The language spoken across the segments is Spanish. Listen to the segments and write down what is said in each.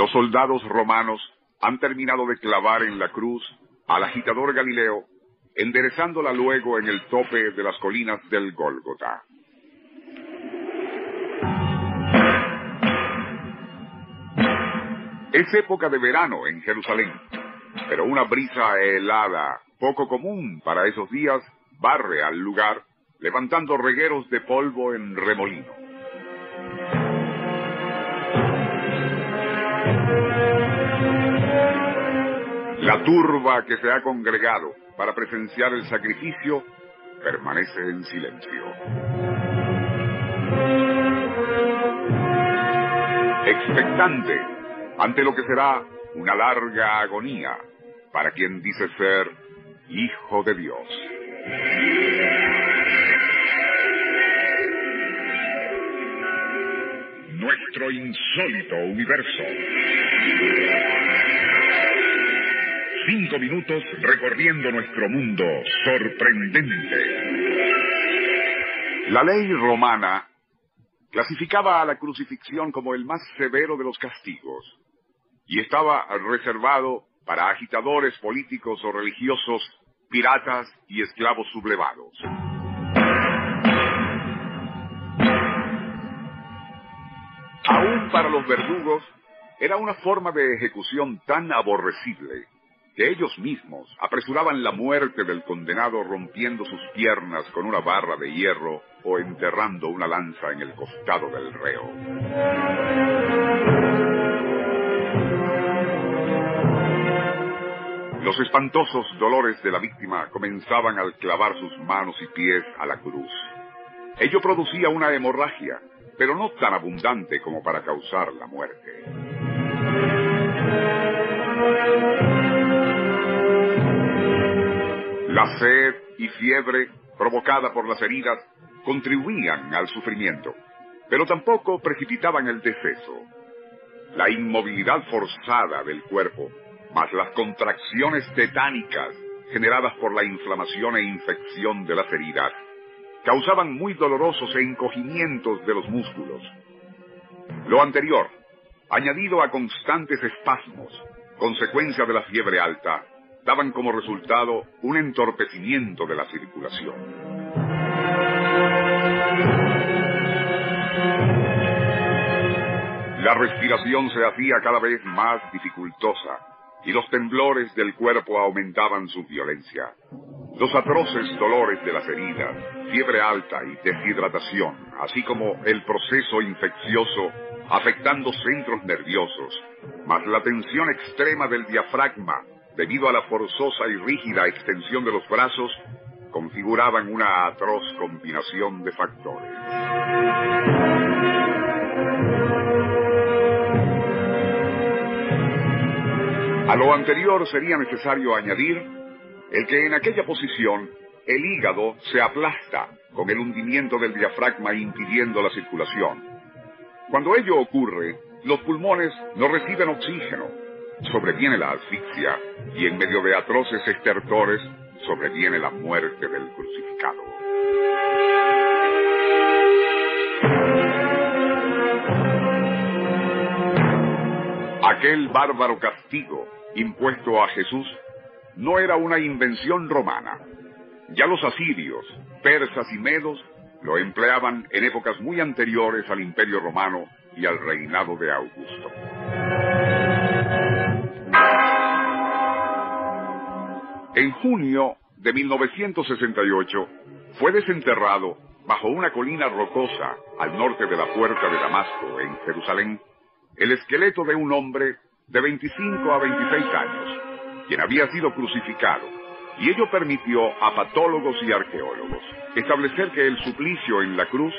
Los soldados romanos han terminado de clavar en la cruz al agitador Galileo, enderezándola luego en el tope de las colinas del Gólgota. Es época de verano en Jerusalén, pero una brisa helada, poco común para esos días, barre al lugar, levantando regueros de polvo en remolino. La turba que se ha congregado para presenciar el sacrificio permanece en silencio. Expectante ante lo que será una larga agonía para quien dice ser hijo de Dios. Nuestro insólito universo. Cinco minutos recorriendo nuestro mundo sorprendente. La ley romana clasificaba a la crucifixión como el más severo de los castigos y estaba reservado para agitadores políticos o religiosos, piratas y esclavos sublevados. Aún para los verdugos era una forma de ejecución tan aborrecible que ellos mismos apresuraban la muerte del condenado rompiendo sus piernas con una barra de hierro o enterrando una lanza en el costado del reo. Los espantosos dolores de la víctima comenzaban al clavar sus manos y pies a la cruz. Ello producía una hemorragia, pero no tan abundante como para causar la muerte. La sed y fiebre provocada por las heridas contribuían al sufrimiento, pero tampoco precipitaban el deceso. La inmovilidad forzada del cuerpo, más las contracciones tetánicas generadas por la inflamación e infección de las heridas, causaban muy dolorosos encogimientos de los músculos. Lo anterior, añadido a constantes espasmos, consecuencia de la fiebre alta, daban como resultado un entorpecimiento de la circulación. La respiración se hacía cada vez más dificultosa y los temblores del cuerpo aumentaban su violencia. Los atroces dolores de las heridas, fiebre alta y deshidratación, así como el proceso infeccioso afectando centros nerviosos, más la tensión extrema del diafragma debido a la forzosa y rígida extensión de los brazos, configuraban una atroz combinación de factores. A lo anterior sería necesario añadir el que en aquella posición el hígado se aplasta con el hundimiento del diafragma impidiendo la circulación. Cuando ello ocurre, los pulmones no reciben oxígeno, sobreviene la asfixia y en medio de atroces estertores sobreviene la muerte del crucificado. Aquel bárbaro castigo impuesto a Jesús no era una invención romana. Ya los asirios, persas y medos lo empleaban en épocas muy anteriores al Imperio Romano y al reinado de Augusto. En junio de 1968 fue desenterrado bajo una colina rocosa al norte de la puerta de Damasco, en Jerusalén, el esqueleto de un hombre de 25 a 26 años, quien había sido crucificado, y ello permitió a patólogos y arqueólogos establecer que el suplicio en la cruz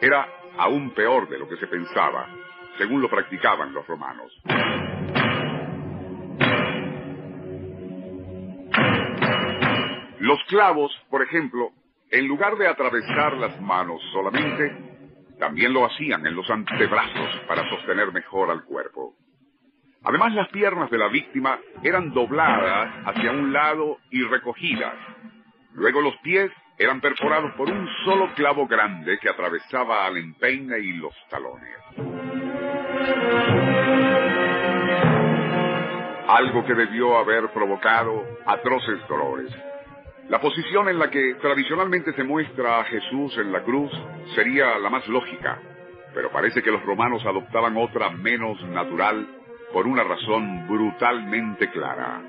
era aún peor de lo que se pensaba, según lo practicaban los romanos. Los clavos, por ejemplo, en lugar de atravesar las manos solamente, también lo hacían en los antebrazos para sostener mejor al cuerpo. Además, las piernas de la víctima eran dobladas hacia un lado y recogidas. Luego los pies eran perforados por un solo clavo grande que atravesaba al empeine y los talones. Algo que debió haber provocado atroces dolores. La posición en la que tradicionalmente se muestra a Jesús en la cruz sería la más lógica, pero parece que los romanos adoptaban otra menos natural por una razón brutalmente clara.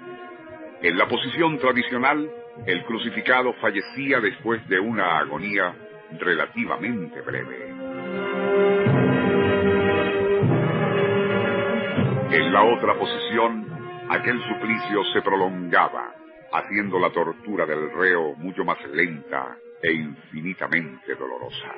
En la posición tradicional, el crucificado fallecía después de una agonía relativamente breve. En la otra posición, aquel suplicio se prolongaba haciendo la tortura del reo mucho más lenta e infinitamente dolorosa.